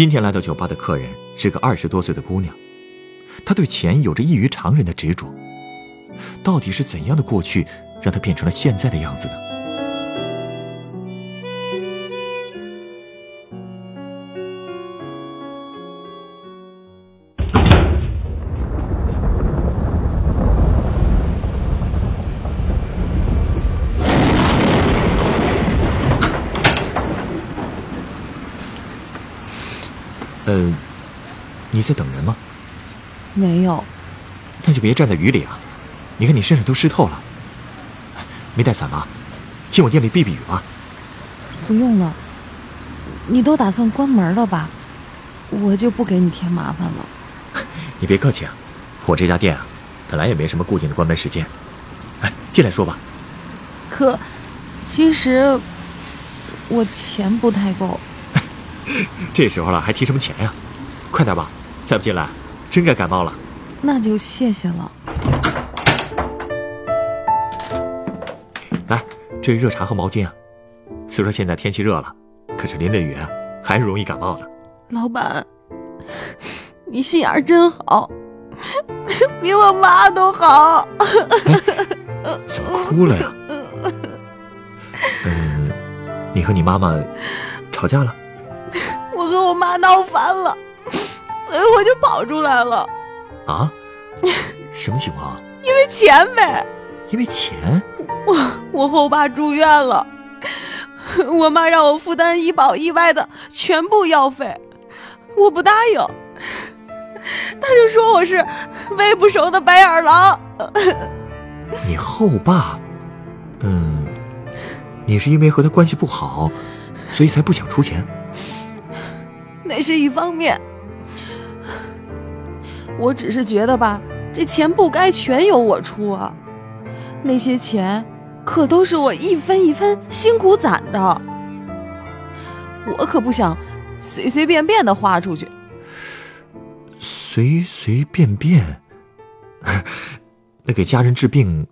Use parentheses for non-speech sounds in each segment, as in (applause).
今天来到酒吧的客人是个二十多岁的姑娘，她对钱有着异于常人的执着。到底是怎样的过去，让她变成了现在的样子呢？你在等人吗？没有，那就别站在雨里啊！你看你身上都湿透了。没带伞吧？进我店里避避雨吧。不用了。你都打算关门了吧？我就不给你添麻烦了。(laughs) 你别客气啊，我这家店啊，本来也没什么固定的关门时间。哎，进来说吧。可，其实我钱不太够。(laughs) 这时候了，还提什么钱呀？快点吧，再不进来，真该感冒了。那就谢谢了。来，这是热茶和毛巾啊。虽说现在天气热了，可是淋着雨啊，还是容易感冒的。老板，你心眼真好，(laughs) 比我妈都好。怎么哭了呀？嗯，你和你妈妈吵架了？(laughs) 我和我妈闹翻了，所以我就跑出来了。啊？什么情况？(laughs) 因为钱呗。因为钱？我我后爸住院了，我妈让我负担医保意外的全部药费，我不答应。他就说我是喂不熟的白眼狼。(laughs) 你后爸？嗯，你是因为和他关系不好，所以才不想出钱？那是一方面，我只是觉得吧，这钱不该全由我出啊。那些钱可都是我一分一分辛苦攒的，我可不想随随便便的花出去。随随便便？(laughs) 那给家人治病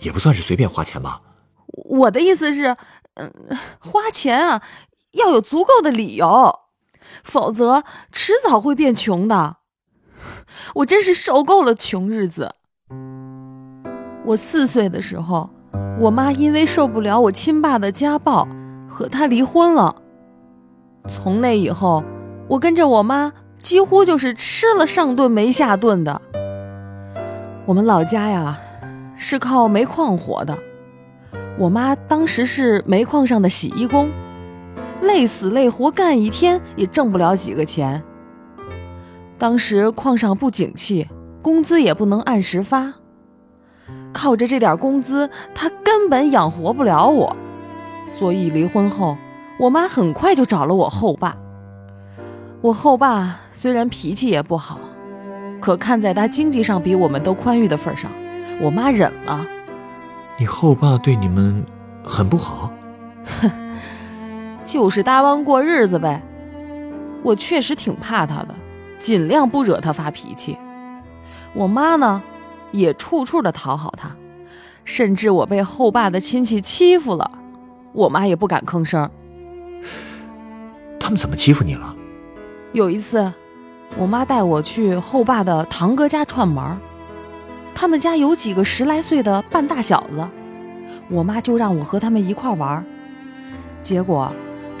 也不算是随便花钱吧？我的意思是，嗯，花钱啊要有足够的理由。否则，迟早会变穷的。我真是受够了穷日子。我四岁的时候，我妈因为受不了我亲爸的家暴，和他离婚了。从那以后，我跟着我妈几乎就是吃了上顿没下顿的。我们老家呀，是靠煤矿活的。我妈当时是煤矿上的洗衣工。累死累活干一天也挣不了几个钱。当时矿上不景气，工资也不能按时发，靠着这点工资，他根本养活不了我。所以离婚后，我妈很快就找了我后爸。我后爸虽然脾气也不好，可看在他经济上比我们都宽裕的份上，我妈忍了。你后爸对你们很不好？哼。(laughs) 就是搭帮过日子呗，我确实挺怕他的，尽量不惹他发脾气。我妈呢，也处处的讨好他，甚至我被后爸的亲戚欺负了，我妈也不敢吭声。他们怎么欺负你了？有一次，我妈带我去后爸的堂哥家串门，他们家有几个十来岁的半大小子，我妈就让我和他们一块玩，结果。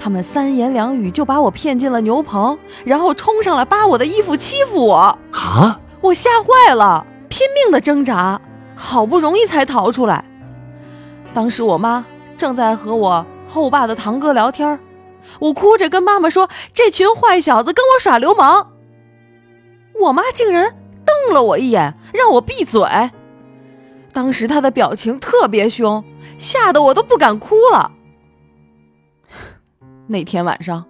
他们三言两语就把我骗进了牛棚，然后冲上来扒我的衣服欺负我。啊！我吓坏了，拼命的挣扎，好不容易才逃出来。当时我妈正在和我后爸的堂哥聊天，我哭着跟妈妈说：“这群坏小子跟我耍流氓。”我妈竟然瞪了我一眼，让我闭嘴。当时她的表情特别凶，吓得我都不敢哭了。那天晚上，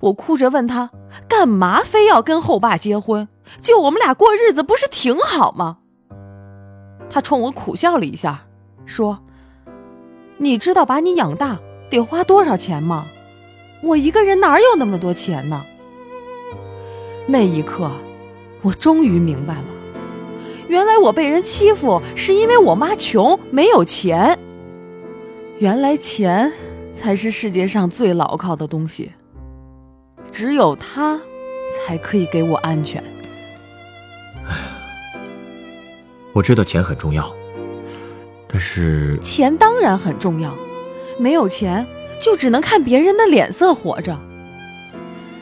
我哭着问他，干嘛非要跟后爸结婚？就我们俩过日子不是挺好吗？他冲我苦笑了一下，说：“你知道把你养大得花多少钱吗？我一个人哪有那么多钱呢？”那一刻，我终于明白了，原来我被人欺负是因为我妈穷没有钱。原来钱才是世界上最牢靠的东西，只有它才可以给我安全。我知道钱很重要，但是钱当然很重要，没有钱就只能看别人的脸色活着。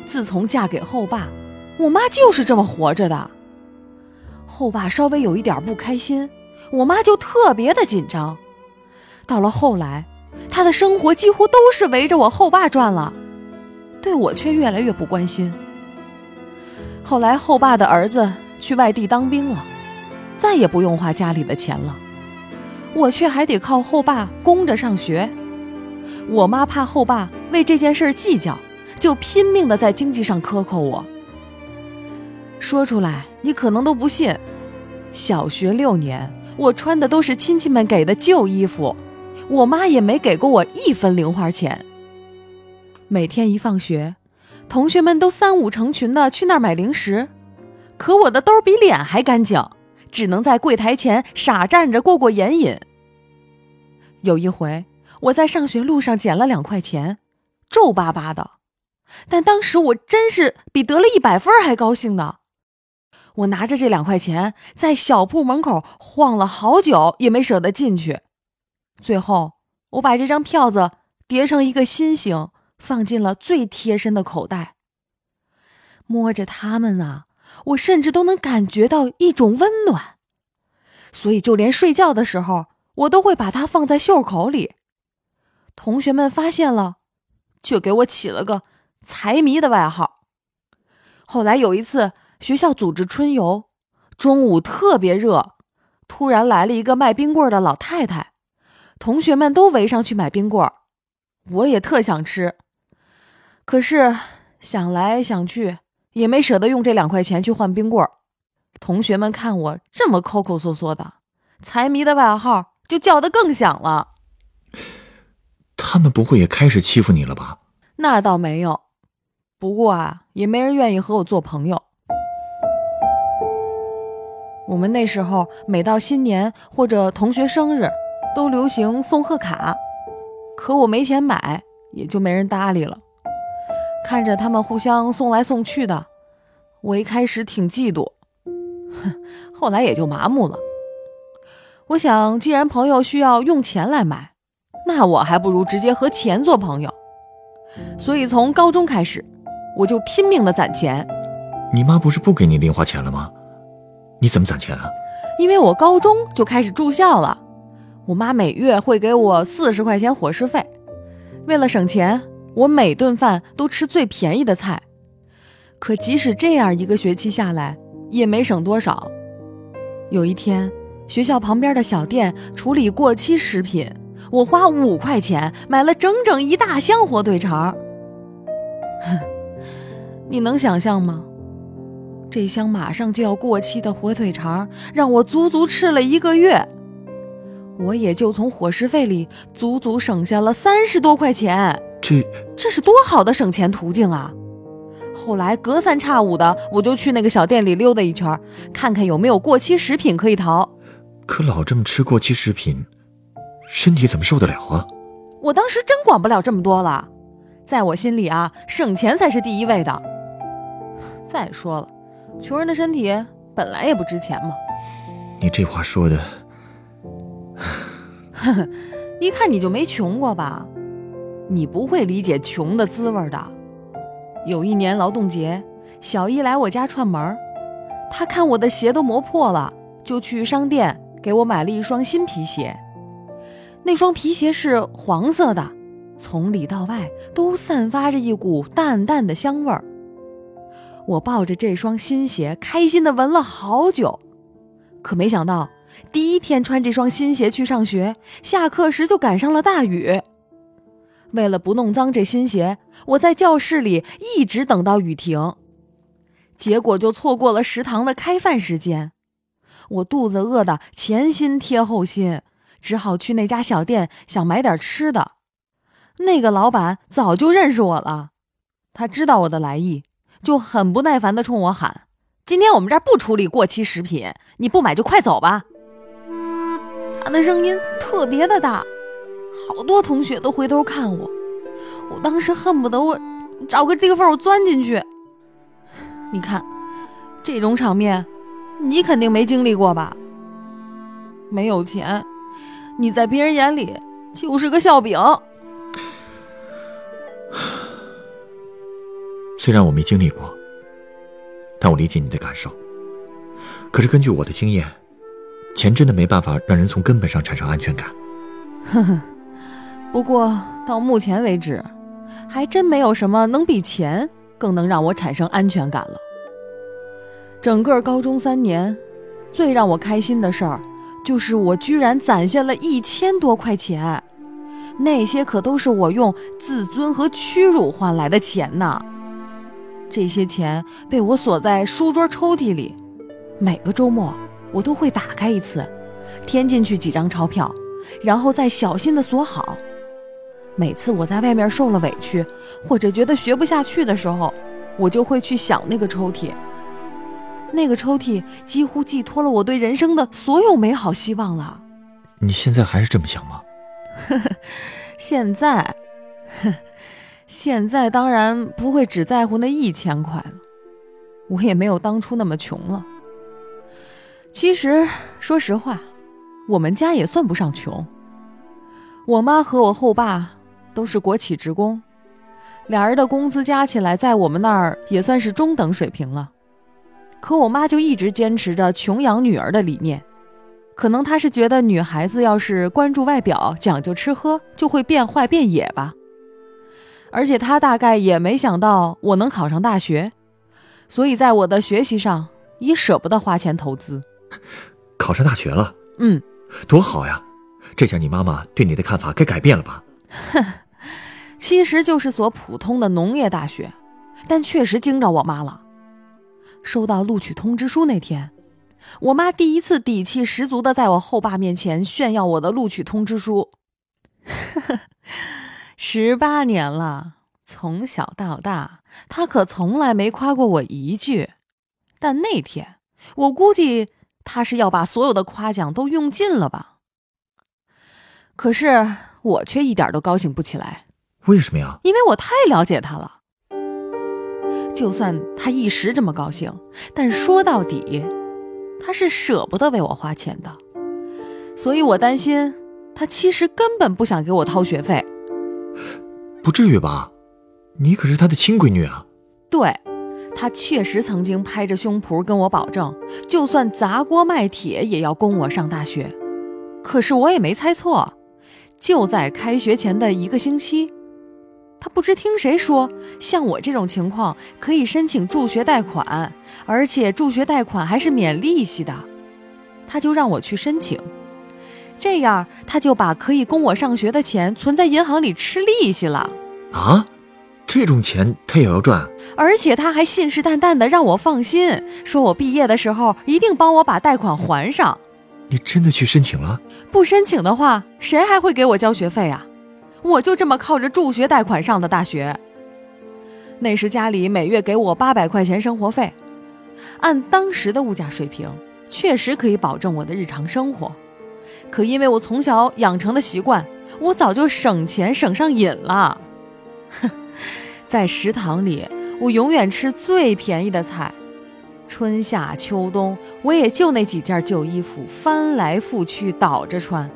自从嫁给后爸，我妈就是这么活着的。后爸稍微有一点不开心，我妈就特别的紧张。到了后来，他的生活几乎都是围着我后爸转了，对我却越来越不关心。后来后爸的儿子去外地当兵了。再也不用花家里的钱了，我却还得靠后爸供着上学。我妈怕后爸为这件事计较，就拼命的在经济上克扣我。说出来你可能都不信，小学六年我穿的都是亲戚们给的旧衣服，我妈也没给过我一分零花钱。每天一放学，同学们都三五成群的去那儿买零食，可我的兜比脸还干净。只能在柜台前傻站着过过眼瘾。有一回，我在上学路上捡了两块钱，皱巴巴的，但当时我真是比得了一百分还高兴呢。我拿着这两块钱在小铺门口晃了好久，也没舍得进去。最后，我把这张票子叠成一个心形，放进了最贴身的口袋。摸着它们啊。我甚至都能感觉到一种温暖，所以就连睡觉的时候，我都会把它放在袖口里。同学们发现了，就给我起了个“财迷”的外号。后来有一次，学校组织春游，中午特别热，突然来了一个卖冰棍的老太太，同学们都围上去买冰棍儿，我也特想吃，可是想来想去。也没舍得用这两块钱去换冰棍儿，同学们看我这么抠抠缩缩的，财迷的外号就叫得更响了。他们不会也开始欺负你了吧？那倒没有，不过啊，也没人愿意和我做朋友。我们那时候每到新年或者同学生日，都流行送贺卡，可我没钱买，也就没人搭理了。看着他们互相送来送去的，我一开始挺嫉妒，哼，(laughs) 后来也就麻木了。我想，既然朋友需要用钱来买，那我还不如直接和钱做朋友。所以从高中开始，我就拼命的攒钱。你妈不是不给你零花钱了吗？你怎么攒钱啊？因为我高中就开始住校了，我妈每月会给我四十块钱伙食费，为了省钱。我每顿饭都吃最便宜的菜，可即使这样一个学期下来，也没省多少。有一天，学校旁边的小店处理过期食品，我花五块钱买了整整一大箱火腿肠。哼，你能想象吗？这箱马上就要过期的火腿肠，让我足足吃了一个月，我也就从伙食费里足足省下了三十多块钱。这这是多好的省钱途径啊！后来隔三差五的，我就去那个小店里溜达一圈，看看有没有过期食品可以淘。可老这么吃过期食品，身体怎么受得了啊？我当时真管不了这么多了，在我心里啊，省钱才是第一位的。再说了，穷人的身体本来也不值钱嘛。你这话说的，呵 (laughs) 呵一看你就没穷过吧？你不会理解穷的滋味的。有一年劳动节，小姨来我家串门，她看我的鞋都磨破了，就去商店给我买了一双新皮鞋。那双皮鞋是黄色的，从里到外都散发着一股淡淡的香味儿。我抱着这双新鞋，开心地闻了好久。可没想到，第一天穿这双新鞋去上学，下课时就赶上了大雨。为了不弄脏这新鞋，我在教室里一直等到雨停，结果就错过了食堂的开饭时间。我肚子饿得前心贴后心，只好去那家小店想买点吃的。那个老板早就认识我了，他知道我的来意，就很不耐烦地冲我喊：“今天我们这儿不处理过期食品，你不买就快走吧。”他的声音特别的大。好多同学都回头看我，我当时恨不得我找个地缝我钻进去。你看，这种场面，你肯定没经历过吧？没有钱，你在别人眼里就是个笑柄。虽然我没经历过，但我理解你的感受。可是根据我的经验，钱真的没办法让人从根本上产生安全感。呵呵。不过到目前为止，还真没有什么能比钱更能让我产生安全感了。整个高中三年，最让我开心的事儿，就是我居然攒下了一千多块钱，那些可都是我用自尊和屈辱换来的钱呐。这些钱被我锁在书桌抽屉里，每个周末我都会打开一次，添进去几张钞票，然后再小心的锁好。每次我在外面受了委屈，或者觉得学不下去的时候，我就会去想那个抽屉。那个抽屉几乎寄托了我对人生的所有美好希望了。你现在还是这么想吗？(laughs) 现在，(laughs) 现在当然不会只在乎那一千块了。我也没有当初那么穷了。其实，说实话，我们家也算不上穷。我妈和我后爸。都是国企职工，俩人的工资加起来，在我们那儿也算是中等水平了。可我妈就一直坚持着穷养女儿的理念，可能她是觉得女孩子要是关注外表、讲究吃喝，就会变坏变野吧。而且她大概也没想到我能考上大学，所以在我的学习上也舍不得花钱投资。考上大学了，嗯，多好呀！这下你妈妈对你的看法该改变了吧？哼，(laughs) 其实就是所普通的农业大学，但确实惊着我妈了。收到录取通知书那天，我妈第一次底气十足的在我后爸面前炫耀我的录取通知书。(laughs) 十八年了，从小到大，她可从来没夸过我一句。但那天，我估计她是要把所有的夸奖都用尽了吧。可是。我却一点都高兴不起来，为什么呀？因为我太了解他了。就算他一时这么高兴，但说到底，他是舍不得为我花钱的。所以我担心他其实根本不想给我掏学费。不至于吧？你可是他的亲闺女啊。对，他确实曾经拍着胸脯跟我保证，就算砸锅卖铁也要供我上大学。可是我也没猜错。就在开学前的一个星期，他不知听谁说，像我这种情况可以申请助学贷款，而且助学贷款还是免利息的，他就让我去申请，这样他就把可以供我上学的钱存在银行里吃利息了。啊，这种钱他也要赚？而且他还信誓旦旦的让我放心，说我毕业的时候一定帮我把贷款还上。你真的去申请了？不申请的话，谁还会给我交学费啊？我就这么靠着助学贷款上的大学。那时家里每月给我八百块钱生活费，按当时的物价水平，确实可以保证我的日常生活。可因为我从小养成的习惯，我早就省钱省上瘾了。哼，在食堂里，我永远吃最便宜的菜。春夏秋冬，我也就那几件旧衣服，翻来覆去倒着穿。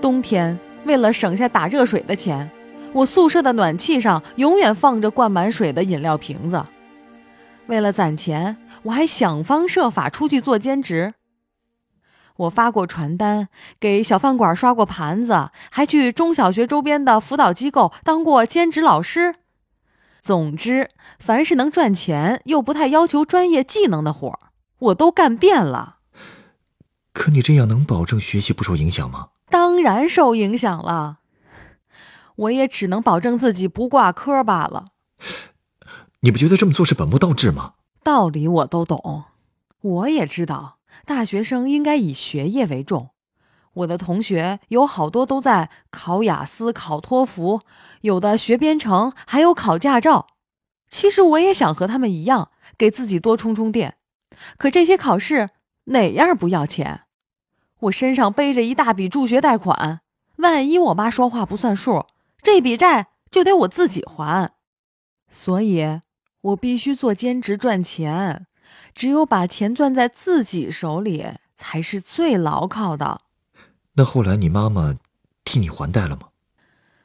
冬天为了省下打热水的钱，我宿舍的暖气上永远放着灌满水的饮料瓶子。为了攒钱，我还想方设法出去做兼职。我发过传单，给小饭馆刷过盘子，还去中小学周边的辅导机构当过兼职老师。总之，凡是能赚钱又不太要求专业技能的活儿，我都干遍了。可你这样能保证学习不受影响吗？当然受影响了。我也只能保证自己不挂科罢了。你不觉得这么做是本末倒置吗？道理我都懂，我也知道大学生应该以学业为重。我的同学有好多都在考雅思、考托福，有的学编程，还有考驾照。其实我也想和他们一样，给自己多充充电。可这些考试哪样不要钱？我身上背着一大笔助学贷款，万一我妈说话不算数，这笔债就得我自己还。所以，我必须做兼职赚钱。只有把钱攥在自己手里，才是最牢靠的。那后来你妈妈替你还贷了吗？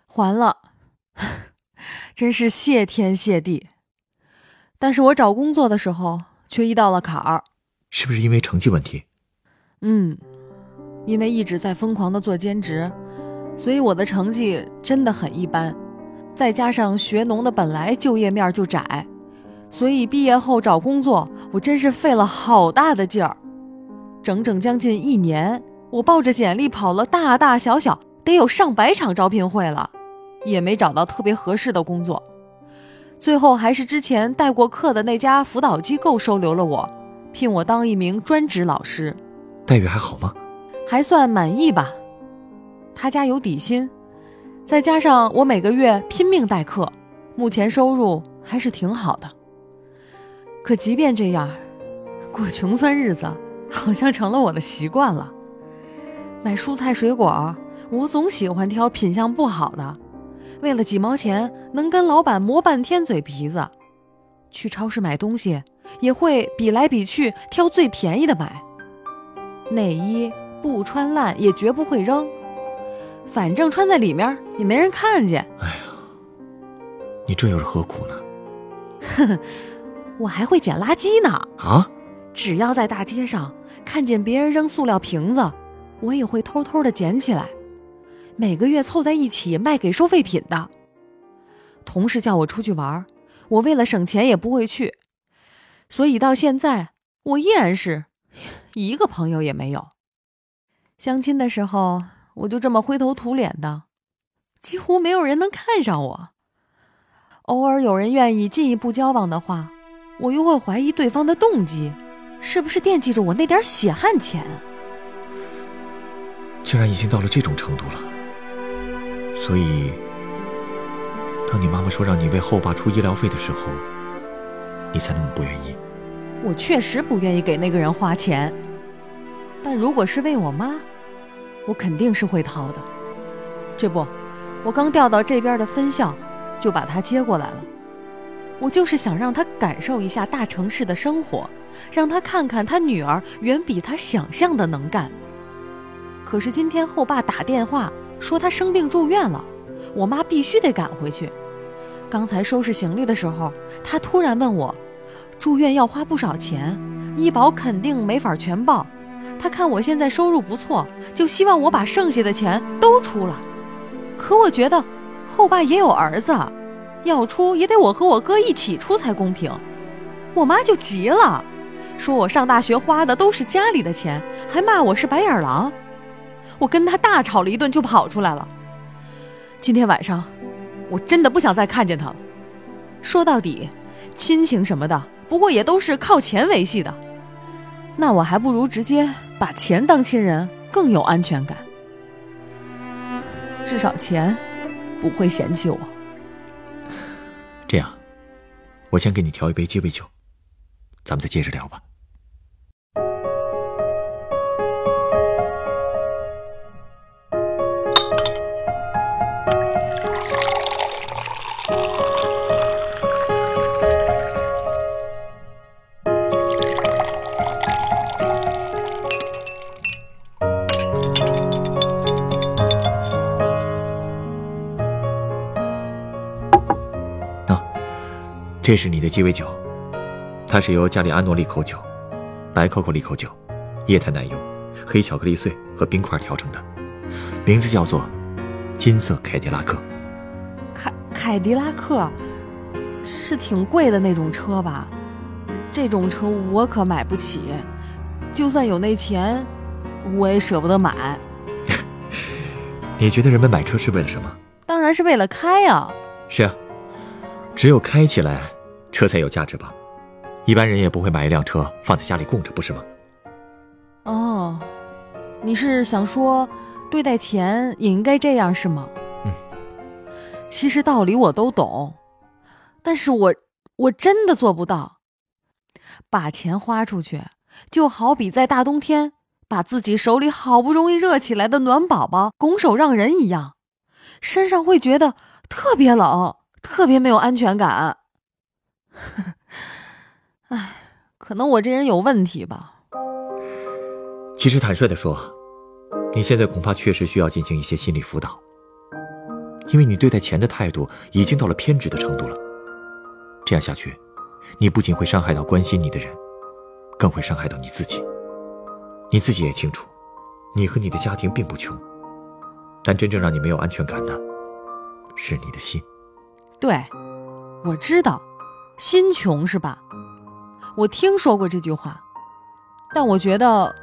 还了，(laughs) 真是谢天谢地。但是我找工作的时候却遇到了坎儿。是不是因为成绩问题？嗯，因为一直在疯狂的做兼职，所以我的成绩真的很一般。再加上学农的本来就业面就窄，所以毕业后找工作，我真是费了好大的劲儿。整整将近一年，我抱着简历跑了大大小小得有上百场招聘会了，也没找到特别合适的工作。最后还是之前带过课的那家辅导机构收留了我，聘我当一名专职老师。待遇还好吗？还算满意吧。他家有底薪，再加上我每个月拼命代课，目前收入还是挺好的。可即便这样，过穷酸日子好像成了我的习惯了。买蔬菜水果，我总喜欢挑品相不好的，为了几毛钱能跟老板磨半天嘴皮子。去超市买东西，也会比来比去挑最便宜的买。内衣不穿烂也绝不会扔，反正穿在里面也没人看见。哎呀，你这又是何苦呢？呵呵，我还会捡垃圾呢。啊？只要在大街上看见别人扔塑料瓶子，我也会偷偷的捡起来，每个月凑在一起卖给收废品的。同事叫我出去玩，我为了省钱也不会去，所以到现在我依然是。一个朋友也没有。相亲的时候，我就这么灰头土脸的，几乎没有人能看上我。偶尔有人愿意进一步交往的话，我又会怀疑对方的动机，是不是惦记着我那点血汗钱？竟然已经到了这种程度了。所以，当你妈妈说让你为后爸出医疗费的时候，你才那么不愿意。我确实不愿意给那个人花钱，但如果是为我妈，我肯定是会掏的。这不，我刚调到这边的分校，就把她接过来了。我就是想让她感受一下大城市的生活，让她看看她女儿远比她想象的能干。可是今天后爸打电话说他生病住院了，我妈必须得赶回去。刚才收拾行李的时候，他突然问我。住院要花不少钱，医保肯定没法全报。他看我现在收入不错，就希望我把剩下的钱都出了。可我觉得后爸也有儿子，要出也得我和我哥一起出才公平。我妈就急了，说我上大学花的都是家里的钱，还骂我是白眼狼。我跟他大吵了一顿，就跑出来了。今天晚上，我真的不想再看见他了。说到底，亲情什么的。不过也都是靠钱维系的，那我还不如直接把钱当亲人更有安全感。至少钱不会嫌弃我。这样，我先给你调一杯鸡尾酒，咱们再接着聊吧。这是你的鸡尾酒，它是由加里安诺利口酒、白可可利口酒、液态奶油、黑巧克力碎和冰块调成的，名字叫做“金色凯迪拉克”。凯凯迪拉克是挺贵的那种车吧？这种车我可买不起，就算有那钱，我也舍不得买。(laughs) 你觉得人们买车是为了什么？当然然是为了开啊。是啊，只有开起来，车才有价值吧？一般人也不会买一辆车放在家里供着，不是吗？哦，你是想说，对待钱也应该这样是吗？嗯。其实道理我都懂，但是我我真的做不到。把钱花出去，就好比在大冬天把自己手里好不容易热起来的暖宝宝拱手让人一样，身上会觉得特别冷，特别没有安全感。唉，可能我这人有问题吧。其实坦率的说，你现在恐怕确实需要进行一些心理辅导，因为你对待钱的态度已经到了偏执的程度了。这样下去。你不仅会伤害到关心你的人，更会伤害到你自己。你自己也清楚，你和你的家庭并不穷，但真正让你没有安全感的，是你的心。对，我知道，心穷是吧？我听说过这句话，但我觉得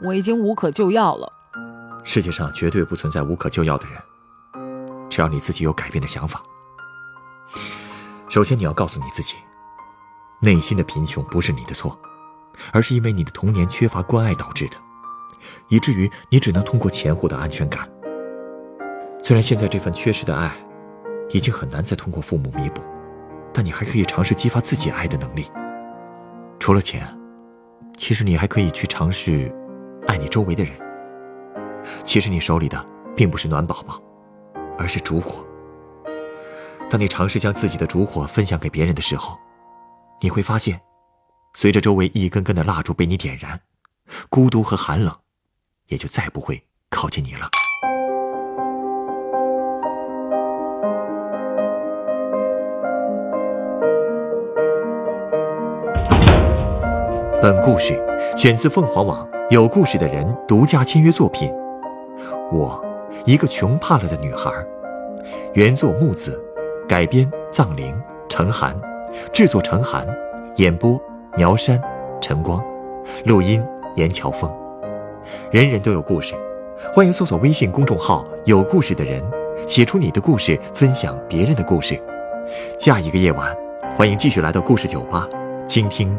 我已经无可救药了。世界上绝对不存在无可救药的人，只要你自己有改变的想法。首先，你要告诉你自己。内心的贫穷不是你的错，而是因为你的童年缺乏关爱导致的，以至于你只能通过钱获得安全感。虽然现在这份缺失的爱，已经很难再通过父母弥补，但你还可以尝试激发自己爱的能力。除了钱，其实你还可以去尝试爱你周围的人。其实你手里的并不是暖宝宝，而是烛火。当你尝试将自己的烛火分享给别人的时候，你会发现，随着周围一根根的蜡烛被你点燃，孤独和寒冷也就再不会靠近你了。本故事选自凤凰网有故事的人独家签约作品《我，一个穷怕了的女孩》，原作木子，改编藏灵程寒。制作：陈寒，演播：苗山、晨光，录音：严乔峰。人人都有故事，欢迎搜索微信公众号“有故事的人”，写出你的故事，分享别人的故事。下一个夜晚，欢迎继续来到故事酒吧，倾听